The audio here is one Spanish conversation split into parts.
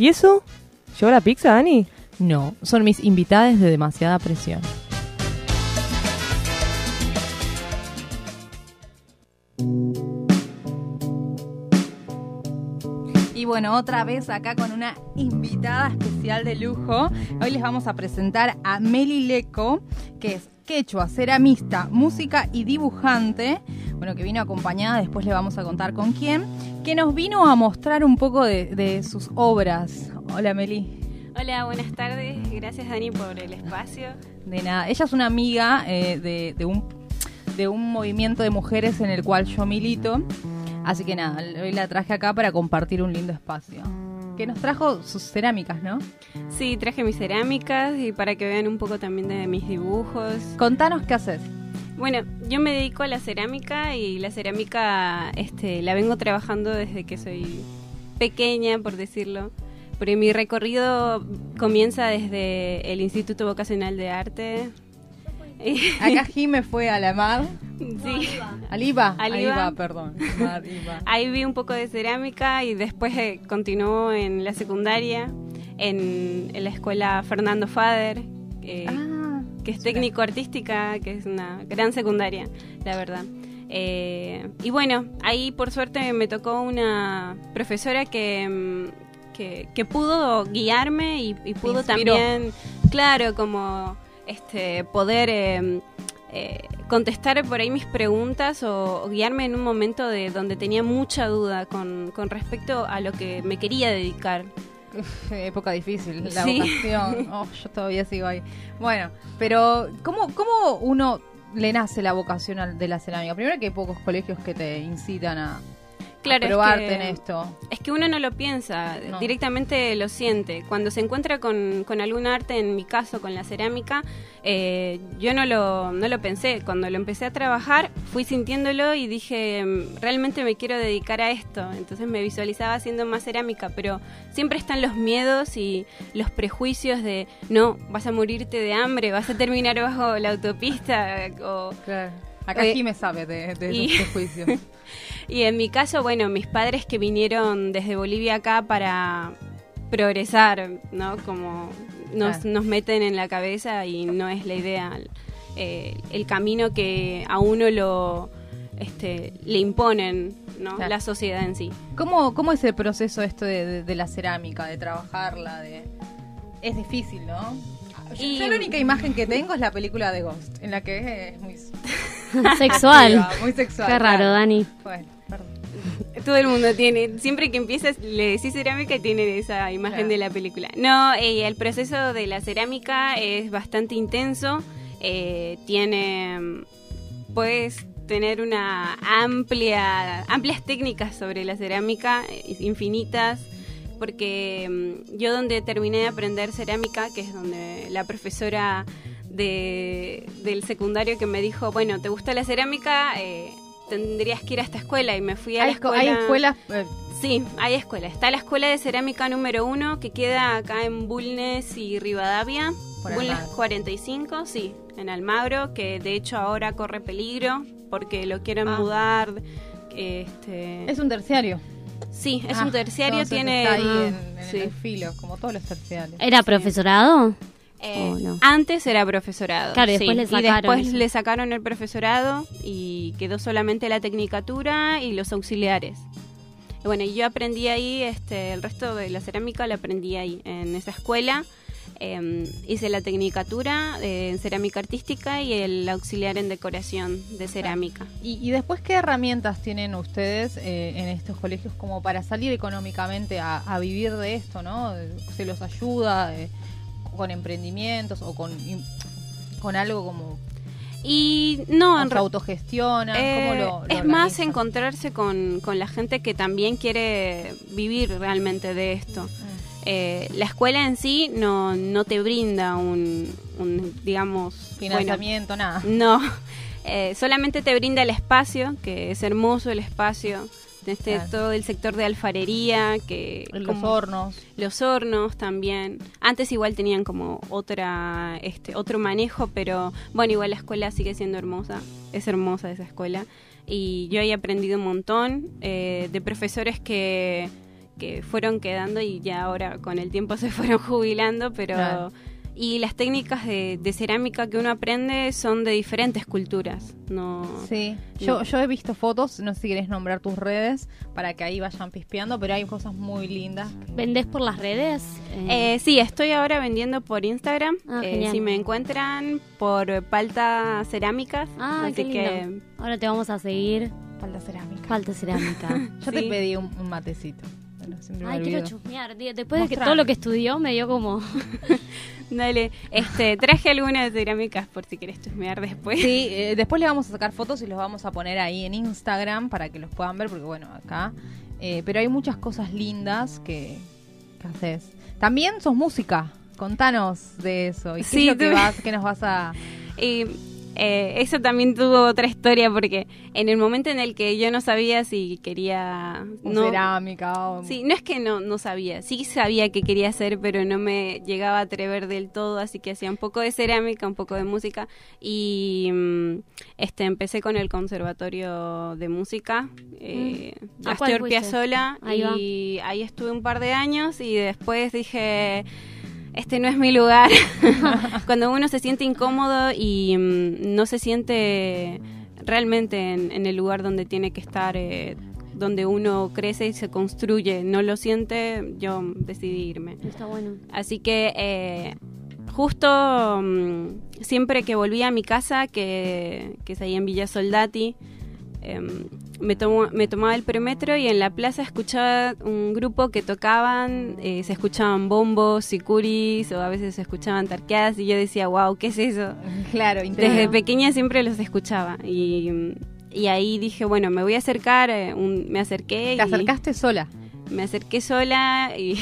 ¿Y eso? ¿Llevó la pizza, Dani? No, son mis invitadas de demasiada presión. Y bueno, otra vez acá con una invitada especial de lujo. Hoy les vamos a presentar a Meli Leco, que es quechua, ceramista, música y dibujante. Bueno, que vino acompañada, después le vamos a contar con quién. Que nos vino a mostrar un poco de, de sus obras. Hola Meli. Hola, buenas tardes. Gracias Dani por el espacio. De nada. Ella es una amiga eh, de, de un, de un movimiento de mujeres en el cual yo milito. Así que nada, hoy la traje acá para compartir un lindo espacio. Que nos trajo sus cerámicas, ¿no? Sí, traje mis cerámicas y para que vean un poco también de mis dibujos. Contanos qué haces. Bueno, yo me dedico a la cerámica y la cerámica este, la vengo trabajando desde que soy pequeña, por decirlo. Porque mi recorrido comienza desde el Instituto Vocacional de Arte. Acá Jime fue a la mar. Sí. Al IVA. Al Al IVA. IVA, perdón. Mar, IVA. Ahí vi un poco de cerámica y después eh, continuó en la secundaria, en, en la escuela Fernando Fader, eh, Ah, que es técnico artística, que es una gran secundaria, la verdad. Eh, y bueno, ahí por suerte me tocó una profesora que, mm, que, que pudo guiarme y, y pudo también, claro, como este poder eh, eh, contestar por ahí mis preguntas o, o guiarme en un momento de donde tenía mucha duda con, con respecto a lo que me quería dedicar. época difícil, la Sí. vocación. Oh, yo todavía sigo ahí. Bueno, pero ¿cómo, ¿cómo uno le nace la vocación de la cerámica? Primero que hay pocos colegios que te incitan a, Claro, a es probarte que- en esto. Es que uno no lo piensa, No. directamente lo siente. Cuando se encuentra con, con algún arte, en mi caso con la cerámica, eh, yo no lo, no lo pensé. Cuando lo empecé a trabajar, fui sintiéndolo y dije, "Mm, realmente me quiero dedicar a esto. Entonces me visualizaba haciendo más cerámica, pero siempre están los miedos y los prejuicios de, no, vas a morirte de hambre, vas a terminar bajo la autopista o Claro. Acá Eh, Jime sabe de, de y- prejuicios. Y en mi caso, bueno, mis padres que vinieron desde Bolivia acá para progresar, ¿no? Como nos, nos meten en la cabeza y no es la idea. Eh, el camino que a uno lo este, le imponen, ¿no? Claro. La sociedad en sí. ¿Cómo, ¿Cómo es el proceso esto de, de- de la cerámica, de trabajarla? de Es difícil, ¿no? Y- yo la única imagen que tengo es la película de Ghost, en la que es muy Sexual. muy sexual. Qué raro, claro. Dani. Bueno, perdón. Todo el mundo tiene, siempre que empiezas, le decís cerámica y tiene esa imagen Claro. de la película. No, eh, el proceso de la cerámica es bastante intenso. eh, tiene, puedes tener una amplia, amplias técnicas sobre la cerámica, eh, infinitas. Porque mm, yo donde terminé de aprender cerámica, que es donde la profesora de, del secundario que me dijo, bueno, ¿te gusta la cerámica? Eh, tendrías que ir a esta escuela y me fui a Hay, la escuela. hay escuelas... eh, Sí, hay escuela. Está la escuela de cerámica número uno que queda acá en Bulnes y Rivadavia. Por Bulnes Almagro. 45, sí, en Almagro, que de hecho ahora corre peligro porque lo quieren Ah. mudar. Este, es un terciario. sí, es Ah, un terciario, entonces tiene... Está ahí Ah, en, en sí. el filo, como todos los terciarios. ¿Era profesorado? Eh, Oh, no. Antes era profesorado. Claro, sí, después le Y sacaron después eso. le sacaron el profesorado y quedó solamente la tecnicatura y los auxiliares. Y Bueno, y yo aprendí ahí, este, el resto de la cerámica la aprendí ahí, en esa escuela. Eh, hice la tecnicatura eh, en cerámica artística y el auxiliar en decoración de cerámica. Y, y después, ¿qué herramientas tienen ustedes eh, en estos colegios como para salir económicamente a, a vivir de esto, no? ¿Se los ayuda eh, con emprendimientos o con, con algo como... Y no, en autogestionan? Eh, ¿Cómo lo, lo es más encontrarse con, con la gente que también quiere vivir realmente de esto. Mm. Eh, la escuela en sí no, no te brinda un, un, digamos, Financiamiento, nada. no, Eh, solamente te brinda el espacio, que es hermoso el espacio, este, Claro. todo el sector de alfarería, que Los hornos. los hornos también. Antes igual tenían como otra, este, otro manejo, pero bueno, igual la escuela sigue siendo hermosa. Es hermosa esa escuela. Y yo he aprendido un montón eh, de profesores que, que fueron quedando y ya ahora con el tiempo se fueron jubilando, pero... Claro. Y las técnicas de, de cerámica que uno aprende son de diferentes culturas, no... Sí, yo, No. yo he visto fotos, no sé si querés nombrar tus redes para que ahí vayan pispeando, pero hay cosas muy lindas. ¿Vendés por las redes? Eh, sí, estoy ahora vendiendo por Instagram. Ah, Eh, genial. si me encuentran por Palta Cerámicas. ah, así qué lindo. que Ahora te vamos a seguir. Falta cerámica. Falta cerámica. Yo te pedí un, un matecito. Pero siempre me Ay, quiero chusmear. Di- Después de que todo lo que estudió me dio como... dale, este, traje algunas cerámicas por si querés chusmear después. Sí, eh, después le vamos a sacar fotos y los vamos a poner ahí en Instagram para que los puedan ver, porque bueno, acá. eh, pero hay muchas cosas lindas que, que haces. También sos música. Contanos de eso. ¿Y qué, Sí, es lo que, tuve- vas, que nos vas a...? Y eh, eso también tuvo otra historia porque en el momento en el que yo no sabía si quería... o no, cerámica o... Sí, no es que no, no sabía, sí sabía que quería hacer, pero no me llegaba a atrever del todo, así que hacía un poco de cerámica, un poco de música y mm, este empecé con el conservatorio de música eh, Mm. de ¿A cuál Astor? Piazzolla y ahí estuve un par de años y después dije este no es mi lugar. Cuando uno se siente incómodo y mm, no se siente realmente en, en el lugar donde tiene que estar, eh, donde uno crece y se construye, no lo siente, yo decidí irme. Está bueno. Así que eh, justo mm, siempre que volvía a mi casa, que, que es ahí en Villa Soldati, em, me, tomo- me tomaba el premetro y en la plaza escuchaba un grupo que tocaban, eh, se escuchaban bombos, sicuris o a veces se escuchaban tarqueadas y yo decía, wow, ¿qué es eso? Claro, Desde interesante. pequeña siempre los escuchaba y, y ahí dije, bueno, me voy a acercar, eh, un- me acerqué. Te y- acercaste sola. me acerqué sola y,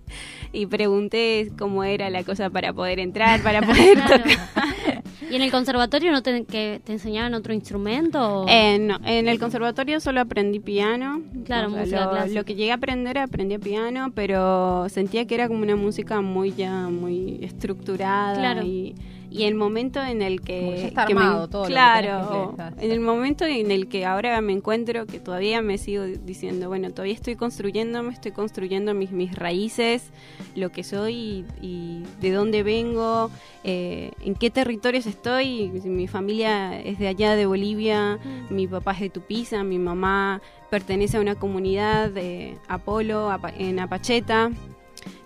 y pregunté cómo era la cosa para poder entrar, para poder Claro. tocar. ¿Y en el conservatorio no te, que te enseñaban otro instrumento? o- Eh, no, en el conservatorio solo aprendí piano. Claro, música lo, clásica. lo que llegué a aprender aprendí piano, pero sentía que era como una música muy ya muy estructurada Claro. y, y el momento en el que, ya está que me- armado lo que que claro, en el momento en el que ahora me encuentro que todavía me sigo diciendo, bueno, todavía estoy construyéndome, estoy construyendo mis, mis raíces, lo que soy y, y de dónde vengo, eh, en qué territorios estoy. Mi familia es de allá de Bolivia, mi papá es de Tupiza, mi mamá pertenece a una comunidad de Apolo en Apacheta,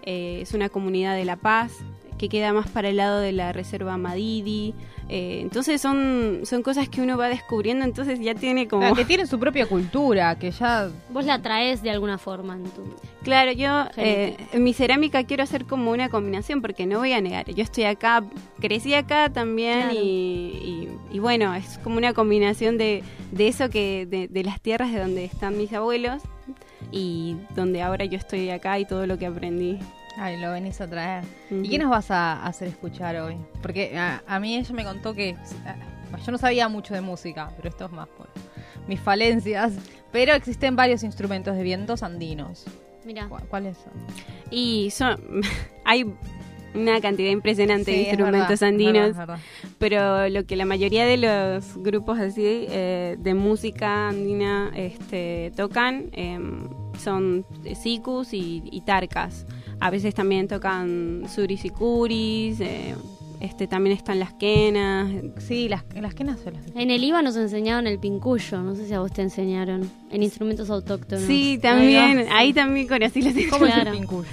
eh, es una comunidad de La Paz que queda más para el lado de la reserva Madidi. eh, entonces son, son cosas que uno va descubriendo, entonces ya tiene como... Claro, que tienen su propia cultura, que ya... Vos la traes de alguna forma en tu... Claro, yo eh, en mi cerámica quiero hacer como una combinación porque no voy a negar, yo estoy acá, crecí acá también Claro. y, y- y bueno, es como una combinación de, de eso que de, de las tierras de donde están mis abuelos y donde ahora yo estoy acá y todo lo que aprendí. Ay, lo venís a traer. ¿Y qué nos vas a hacer escuchar hoy? Porque a, a mí ella me contó que... ah, Yo no sabía mucho de música, pero esto es más por mis falencias. Pero existen varios instrumentos de vientos andinos. Mira, ¿Cu- ¿Cuáles son? Y son, hay una cantidad impresionante de Sí, instrumentos verdad, andinos. verdad, es verdad. pero lo que la mayoría de los grupos así eh, de música andina este, tocan em, son sikus y, y tarcas. A veces también tocan suris y curis, eh, este, también están las quenas. Sí, las, las quenas son las... en el IVA nos enseñaban el pincuyo, no sé si a vos te enseñaron, en instrumentos autóctonos. Sí, Ahí también, va. ahí también conocí los ¿Cómo es el pincuyo?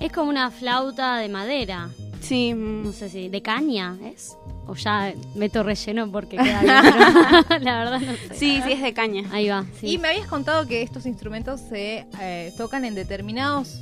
Es como una flauta de madera, Sí, no sé si, de caña, ¿es? O ya meto relleno porque queda bien, pero la verdad no sé. sí, sí, es de caña. Ahí va, sí. Y me habías contado que estos instrumentos se eh, tocan en determinados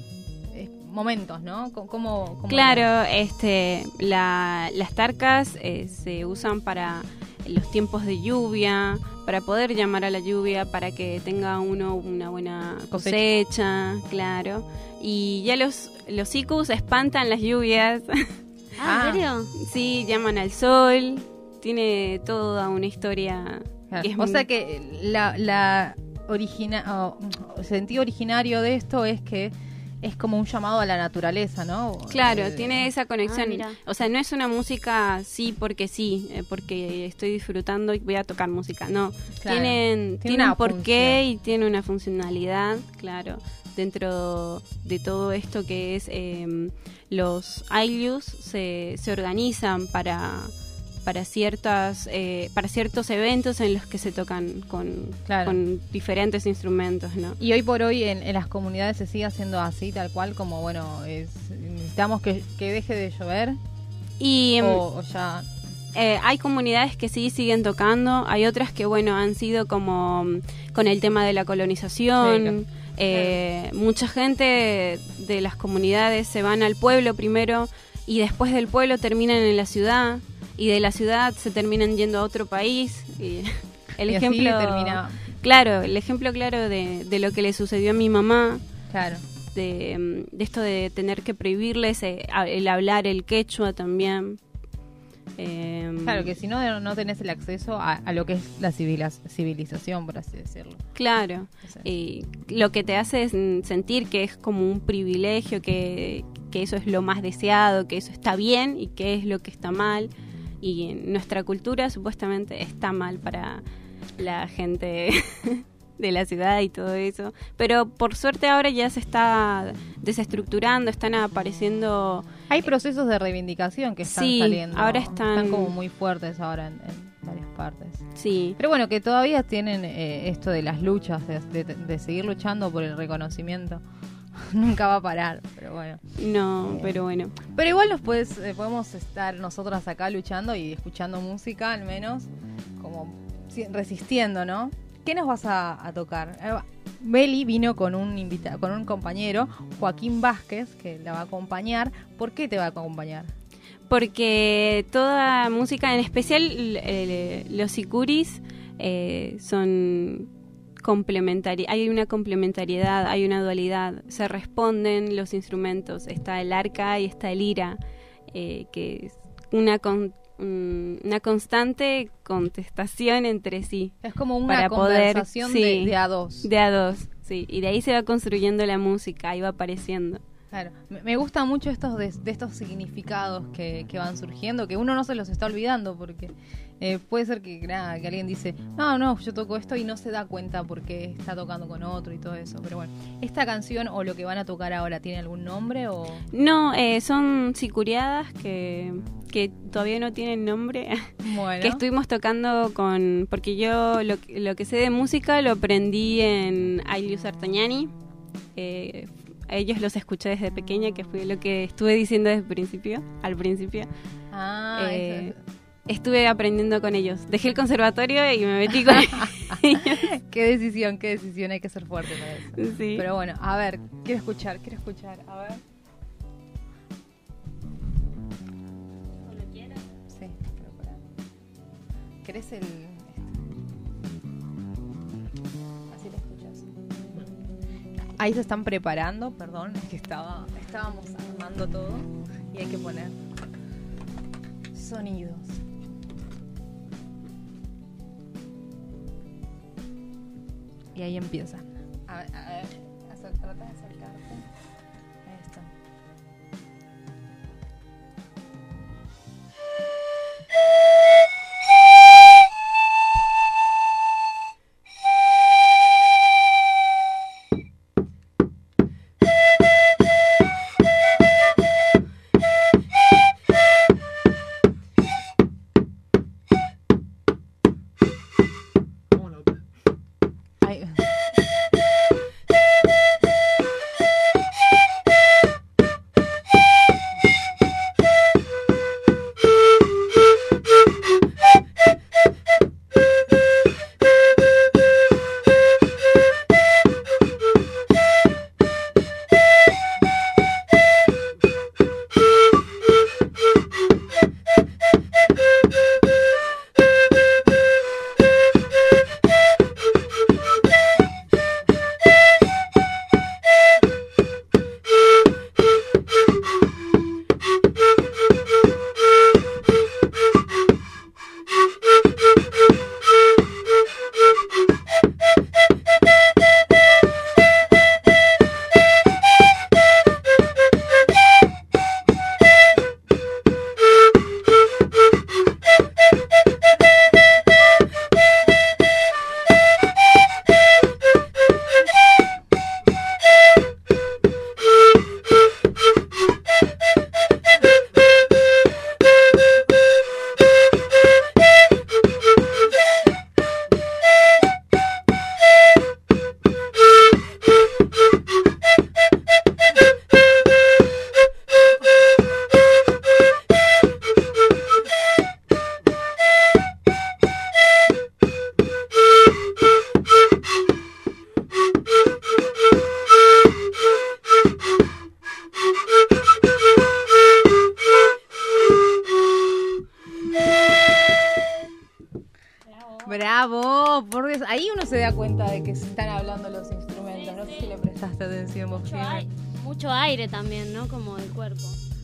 momentos, ¿no? Co- ¿Cómo, cómo Claro, este, la- las tarcas eh, se usan para los tiempos de lluvia, para poder llamar a la lluvia, para que tenga uno una buena Cosecha. cosecha, claro. Y ya los los icus espantan las lluvias, Ah, Ah. ¿en serio? sí, llaman al sol, tiene toda una historia. Claro, que es O muy- sea que la, la origina, sentido originario de esto es que es como un llamado a la naturaleza, ¿no? Claro, Eh, tiene esa conexión. Ah, mira. o sea, no es una música sí porque sí, eh, porque estoy disfrutando y voy a tocar música. No, Claro. tienen, Tiene un porqué función. y tiene una funcionalidad, claro. dentro de todo esto que es em, los Ailius se, se organizan para para ciertas eh, para ciertos eventos en los que se tocan con, Claro. con diferentes instrumentos, ¿no? Y hoy por hoy en, en las comunidades se sigue haciendo así, tal cual, como bueno, es, necesitamos que, que deje de llover Y em, o, o ya... Eh, hay comunidades que sí siguen tocando, hay otras que, bueno, han sido como mm, con el tema de la colonización. Sí, Eh, Mucha gente de las comunidades se van al pueblo primero y después del pueblo terminan en la ciudad y de la ciudad se terminan yendo a otro país. Y el y así ejemplo, termina, claro, el ejemplo claro de, de lo que le sucedió a mi mamá, claro. de, mm, de esto de tener que prohibirles eh, el hablar el quechua también. Em, Claro, que si no, no tenés el acceso a, a lo que es la civilización, por así decirlo. Claro, y lo que te hace es mm, sentir que es como un privilegio, que, que eso es lo más deseado, que eso está bien y que es lo que está mal. Y nuestra cultura supuestamente está mal para la gente de la ciudad y todo eso. Pero por suerte ahora ya se está desestructurando, están apareciendo... Hay procesos de reivindicación que están Sí, saliendo. ahora están- como muy fuertes ahora en, en varias partes. Sí, Pero bueno, que todavía tienen eh, esto de las luchas, de, de- de seguir luchando por el reconocimiento. Nunca va a parar, pero bueno. no, pero bueno. Pero igual nos puedes, eh, podemos estar nosotras acá luchando y escuchando música, al menos, como si- resistiendo, ¿no? ¿Qué nos vas a, a tocar? Eh, Beli vino con un invita con un compañero, Joaquín Vázquez, que la va a acompañar. ¿Por qué te va a acompañar? porque toda música, en especial eh, los sicuris, eh, son complementari hay una complementariedad, hay una dualidad, se responden los instrumentos, está el arca y está el ira, eh, que es una, con- una constante contestación entre sí, Es como una Para poder, conversación sí. de, de a dos. de a dos, sí, y de ahí se va construyendo la música, ahí va apareciendo. Claro, me gusta mucho estos de, de estos significados que, que van surgiendo, que uno no se los está olvidando, porque eh, puede ser que, nada, que alguien dice, no, no, yo toco esto y no se da cuenta porque está tocando con otro y todo eso. Pero bueno, ¿esta canción o lo que van a tocar ahora tiene algún nombre o...? No, eh, son sicuriadas que, que todavía no tienen nombre. Bueno, que estuvimos tocando con. Porque yo lo, que- lo que sé de música lo aprendí en Ailius Artagnani. Eh, a ellos los escuché desde pequeña, que fue lo que estuve diciendo desde el principio, al principio. Ah, eh, eso Estuve aprendiendo con ellos. Dejé el conservatorio y me metí con ellos. qué decisión, qué decisión, hay que ser fuerte para eso. Sí. Pero bueno, a ver, quiero escuchar, quiero escuchar, a ver. Sí, pero pará. ¿Querés el...? Ahí se están preparando, perdón, es que estaba, estábamos armando todo y hay que poner sonidos. Y ahí empiezan. A ver, a ver, acer- trata de acercarte. Uno se da cuenta de que se están hablando los instrumentos. No sé si le prestaste atención vos, Mucho, aire también, ¿no? Como del cuerpo.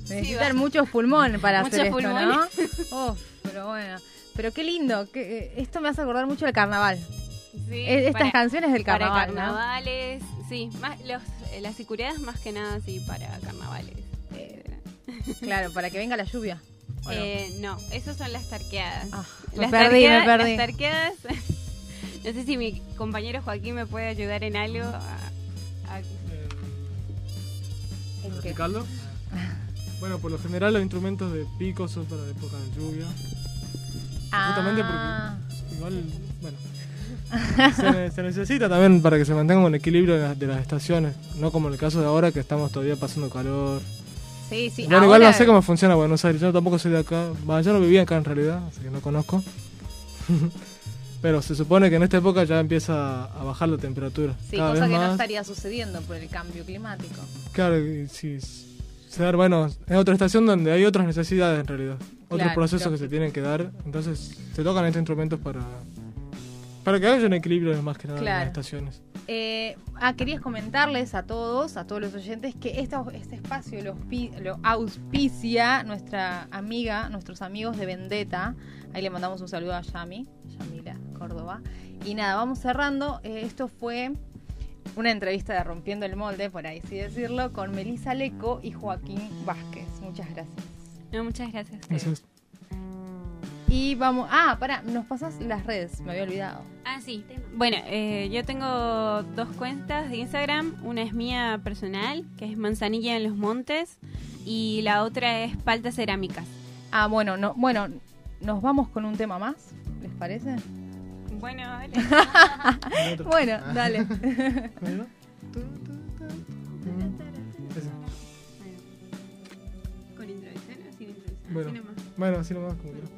Necesitan muchos pulmones para Muchos hacer esto. ¿no? Uf, pero bueno. Pero qué lindo. que, eh, esto me hace acordar mucho del carnaval. Sí, Eh, Estas para- canciones del Para carnaval, ¿no? carnavales, sí, más los, eh, las sicuriadas más que nada sí para carnavales. Eh, Claro, para que venga la lluvia. ¿o no? Eh, no, esos son las tarqueadas. Ah, me las, me tarquea- perdí. las tarqueadas, no sé si mi compañero Joaquín me puede ayudar en algo. a- a- ¿En qué? ¿Explicarlo? Bueno, por lo general los instrumentos de pico son para la época de lluvia. Justamente Ah, Igual, bueno. Se, ne- se necesita también para que se mantenga un equilibrio de las, de las estaciones. No como en el caso de ahora que estamos todavía pasando calor. sí, sí. bueno, igual no sé cómo funciona Buenos Aires. Yo tampoco soy de acá. Va, yo no vivía acá en realidad, así que no conozco. Pero se supone que en esta época ya empieza a bajar la temperatura. Sí, cada cosa vez que más. no estaría sucediendo por el cambio climático. Claro, si se dar, bueno, es otra estación donde hay otras necesidades en realidad, otros Claro, procesos que se tienen que dar, entonces se tocan estos instrumentos para para que haya un equilibrio más que nada en las estaciones. Eh, ah, querías comentarles a todos, a todos los oyentes, que esta- este espacio lo, lo auspicia nuestra amiga, nuestros amigos de Vendetta. Ahí le mandamos un saludo a Yami, Yamila Córdoba. Y nada, vamos cerrando. Eh, esto fue una entrevista de Rompiendo el Molde, por ahí sí decirlo, con Melisa Leco y Joaquín Vázquez. Muchas gracias. No, muchas gracias. Entonces, Y vamos. Ah, pará, nos pasas las redes, me había olvidado. Ah, sí. Bueno, eh, yo tengo dos cuentas de Instagram. Una es mía personal, que es Manzanilla en los Montes. Y la otra es Palta Cerámicas. Ah, bueno, no, bueno, nos vamos con un tema más, ¿les parece? Bueno. Bueno, dale. Ahí va. Ese. ¿Con introducción o sin introducción? Bueno. Así nomás. Bueno, así nomás como quiera.